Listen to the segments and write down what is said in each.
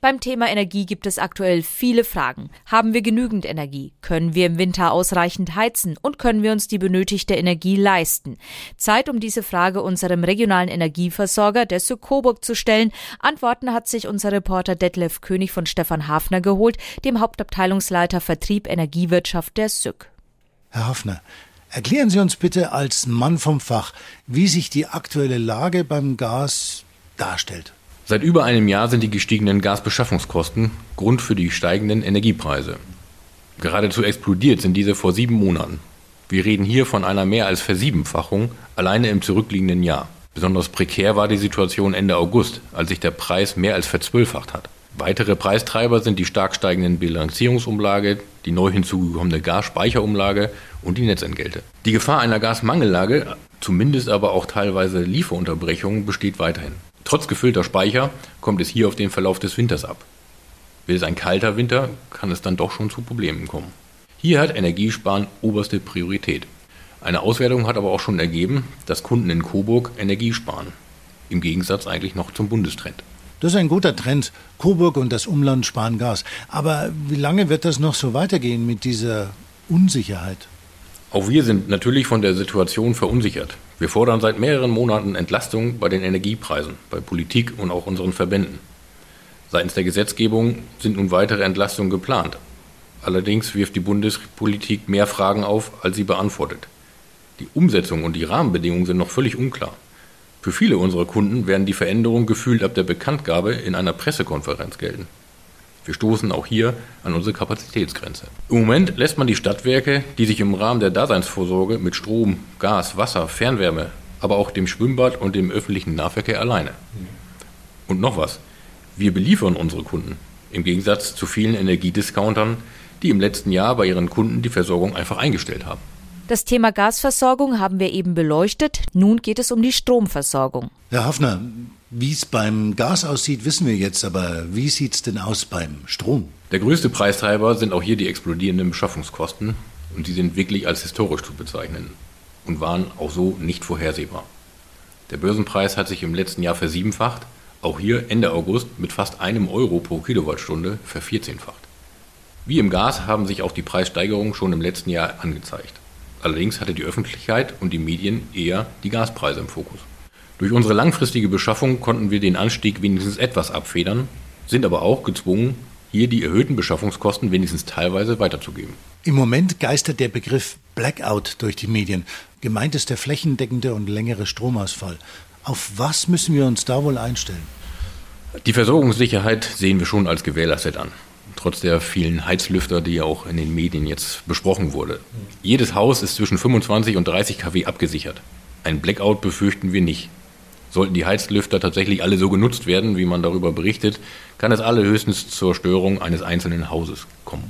Beim Thema Energie gibt es aktuell viele Fragen. Haben wir genügend Energie? Können wir im Winter ausreichend heizen? Und können wir uns die benötigte Energie leisten? Zeit, um diese Frage unserem regionalen Energieversorger, der Coburg, zu stellen. Antworten hat sich unser Reporter Detlef König von Stefan Hafner geholt, dem Hauptabteilungsleiter Vertrieb Energiewirtschaft der SÜK. Herr Hafner, erklären Sie uns bitte als Mann vom Fach, wie sich die aktuelle Lage beim Gas darstellt. Seit über einem Jahr sind die gestiegenen Gasbeschaffungskosten Grund für die steigenden Energiepreise. Geradezu explodiert sind diese vor sieben Monaten. Wir reden hier von einer mehr als Versiebenfachung alleine im zurückliegenden Jahr. Besonders prekär war die Situation Ende August, als sich der Preis mehr als verzwölfacht hat. Weitere Preistreiber sind die stark steigenden Bilanzierungsumlage, die neu hinzugekommene Gasspeicherumlage und die Netzentgelte. Die Gefahr einer Gasmangellage, zumindest aber auch teilweise Lieferunterbrechungen, besteht weiterhin. Trotz gefüllter Speicher kommt es hier auf den Verlauf des Winters ab. Wird es ein kalter Winter, kann es dann doch schon zu Problemen kommen. Hier hat Energiesparen oberste Priorität. Eine Auswertung hat aber auch schon ergeben, dass Kunden in Coburg Energie sparen. Im Gegensatz eigentlich noch zum Bundestrend. Das ist ein guter Trend. Coburg und das Umland sparen Gas. Aber wie lange wird das noch so weitergehen mit dieser Unsicherheit? Auch wir sind natürlich von der Situation verunsichert. Wir fordern seit mehreren Monaten Entlastung bei den Energiepreisen, bei Politik und auch unseren Verbänden. Seitens der Gesetzgebung sind nun weitere Entlastungen geplant. Allerdings wirft die Bundespolitik mehr Fragen auf, als sie beantwortet. Die Umsetzung und die Rahmenbedingungen sind noch völlig unklar. Für viele unserer Kunden werden die Veränderungen gefühlt ab der Bekanntgabe in einer Pressekonferenz gelten. Wir stoßen auch hier an unsere Kapazitätsgrenze. Im Moment lässt man die Stadtwerke, die sich im Rahmen der Daseinsvorsorge mit Strom, Gas, Wasser, Fernwärme, aber auch dem Schwimmbad und dem öffentlichen Nahverkehr alleine. Und noch was. Wir beliefern unsere Kunden. Im Gegensatz zu vielen Energiediscountern, die im letzten Jahr bei ihren Kunden die Versorgung einfach eingestellt haben. Das Thema Gasversorgung haben wir eben beleuchtet. Nun geht es um die Stromversorgung. Herr Hafner, wie es beim Gas aussieht, wissen wir jetzt, aber wie sieht es denn aus beim Strom? Der größte Preistreiber sind auch hier die explodierenden Beschaffungskosten und sie sind wirklich als historisch zu bezeichnen und waren auch so nicht vorhersehbar. Der Börsenpreis hat sich im letzten Jahr versiebenfacht, auch hier Ende August mit fast einem Euro pro Kilowattstunde vervierzehnfacht. Wie im Gas haben sich auch die Preissteigerungen schon im letzten Jahr angezeigt. Allerdings hatte die Öffentlichkeit und die Medien eher die Gaspreise im Fokus. Durch unsere langfristige Beschaffung konnten wir den Anstieg wenigstens etwas abfedern, sind aber auch gezwungen, hier die erhöhten Beschaffungskosten wenigstens teilweise weiterzugeben. Im Moment geistert der Begriff Blackout durch die Medien. Gemeint ist der flächendeckende und längere Stromausfall. Auf was müssen wir uns da wohl einstellen? Die Versorgungssicherheit sehen wir schon als gewährleistet an. Trotz der vielen Heizlüfter, die ja auch in den Medien jetzt besprochen wurde. Jedes Haus ist zwischen 25 und 30 kW abgesichert. Ein Blackout befürchten wir nicht. Sollten die Heizlüfter tatsächlich alle so genutzt werden, wie man darüber berichtet, kann es alle höchstens zur Störung eines einzelnen Hauses kommen.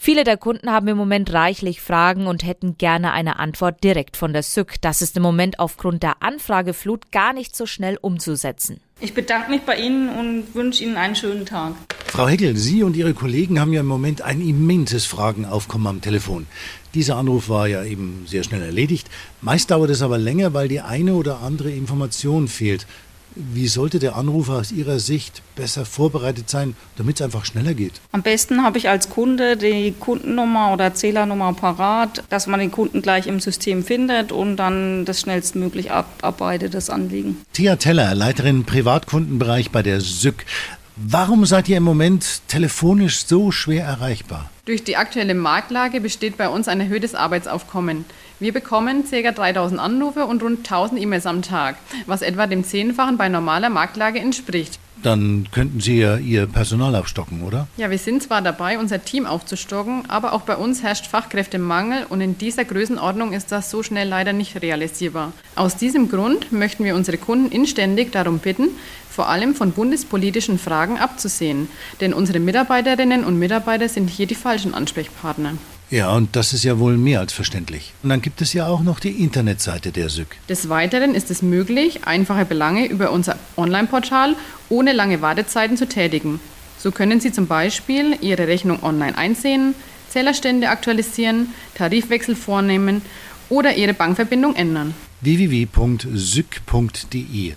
Viele der Kunden haben im Moment reichlich Fragen und hätten gerne eine Antwort direkt von der SÜK. Das ist im Moment aufgrund der Anfrageflut gar nicht so schnell umzusetzen. Ich bedanke mich bei Ihnen und wünsche Ihnen einen schönen Tag. Frau Heckel, Sie und Ihre Kollegen haben ja im Moment ein immenses Fragenaufkommen am Telefon. Dieser Anruf war ja eben sehr schnell erledigt. Meist dauert es aber länger, weil die eine oder andere Information fehlt. Wie sollte der Anrufer aus Ihrer Sicht besser vorbereitet sein, damit es einfach schneller geht? Am besten habe ich als Kunde die Kundennummer oder Zählernummer parat, dass man den Kunden gleich im System findet und dann das schnellstmöglich abarbeitet, das Anliegen. Thea Teller, Leiterin Privatkundenbereich bei der SÜK. Warum seid ihr im Moment telefonisch so schwer erreichbar? Durch die aktuelle Marktlage besteht bei uns ein erhöhtes Arbeitsaufkommen. Wir bekommen ca. 3000 Anrufe und rund 1000 E-Mails am Tag, was etwa dem Zehnfachen bei normaler Marktlage entspricht. Dann könnten Sie ja Ihr Personal aufstocken, oder? Ja, wir sind zwar dabei, unser Team aufzustocken, aber auch bei uns herrscht Fachkräftemangel und in dieser Größenordnung ist das so schnell leider nicht realisierbar. Aus diesem Grund möchten wir unsere Kunden inständig darum bitten, vor allem von bundespolitischen Fragen abzusehen, denn unsere Mitarbeiterinnen und Mitarbeiter sind hier die falschen Ansprechpartner. Ja, und das ist ja wohl mehr als verständlich. Und dann gibt es ja auch noch die Internetseite der SÜG. Des Weiteren ist es möglich, einfache Belange über unser Online-Portal ohne lange Wartezeiten zu tätigen. So können Sie zum Beispiel Ihre Rechnung online einsehen, Zählerstände aktualisieren, Tarifwechsel vornehmen oder Ihre Bankverbindung ändern. www.syk.de.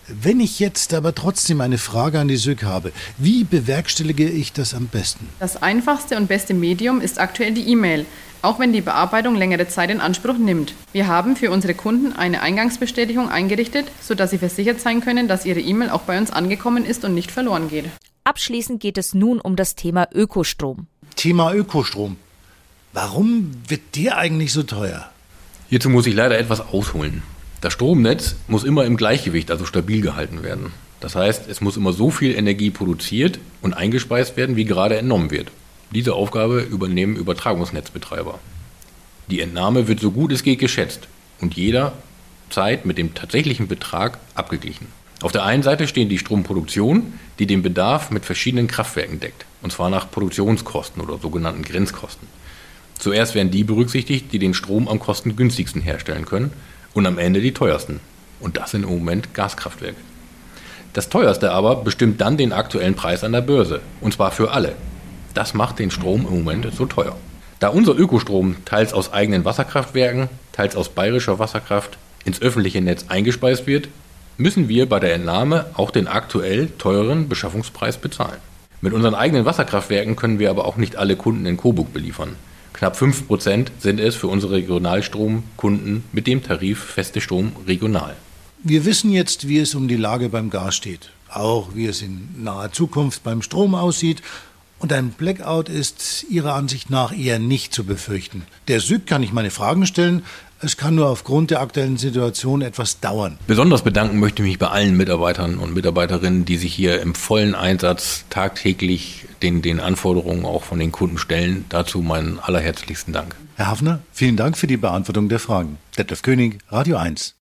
Wenn ich jetzt aber trotzdem eine Frage an die Syk habe, wie bewerkstellige ich das am besten? Das einfachste und beste Medium ist aktuell die E-Mail, auch wenn die Bearbeitung längere Zeit in Anspruch nimmt. Wir haben für unsere Kunden eine Eingangsbestätigung eingerichtet, sodass sie versichert sein können, dass ihre E-Mail auch bei uns angekommen ist und nicht verloren geht. Abschließend geht es nun um das Thema Ökostrom. Thema Ökostrom. Warum wird der eigentlich so teuer? Hierzu muss ich leider etwas ausholen. Das Stromnetz muss immer im Gleichgewicht, also stabil gehalten werden. Das heißt, es muss immer so viel Energie produziert und eingespeist werden, wie gerade entnommen wird. Diese Aufgabe übernehmen Übertragungsnetzbetreiber. Die Entnahme wird so gut es geht geschätzt und jederzeit mit dem tatsächlichen Betrag abgeglichen. Auf der einen Seite stehen die Stromproduktion, die den Bedarf mit verschiedenen Kraftwerken deckt, und zwar nach Produktionskosten oder sogenannten Grenzkosten. Zuerst werden die berücksichtigt, die den Strom am kostengünstigsten herstellen können und am Ende die teuersten. Und das sind im Moment Gaskraftwerke. Das teuerste aber bestimmt dann den aktuellen Preis an der Börse. Und zwar für alle. Das macht den Strom im Moment so teuer. Da unser Ökostrom teils aus eigenen Wasserkraftwerken, teils aus bayerischer Wasserkraft ins öffentliche Netz eingespeist wird, müssen wir bei der Entnahme auch den aktuell teuren Beschaffungspreis bezahlen. Mit unseren eigenen Wasserkraftwerken können wir aber auch nicht alle Kunden in Coburg beliefern. Knapp 5% sind es für unsere Regionalstromkunden mit dem Tarif Feste Strom regional. Wir wissen jetzt, wie es um die Lage beim Gas steht. Auch wie es in naher Zukunft beim Strom aussieht. Und ein Blackout ist Ihrer Ansicht nach eher nicht zu befürchten. Der Süd kann ich meine Fragen stellen, es kann nur aufgrund der aktuellen Situation etwas dauern. Besonders bedanken möchte ich mich bei allen Mitarbeitern und Mitarbeiterinnen, die sich hier im vollen Einsatz tagtäglich den, den Anforderungen auch von den Kunden stellen. Dazu meinen allerherzlichsten Dank. Herr Hafner, vielen Dank für die Beantwortung der Fragen. Detlef König, Radio 1.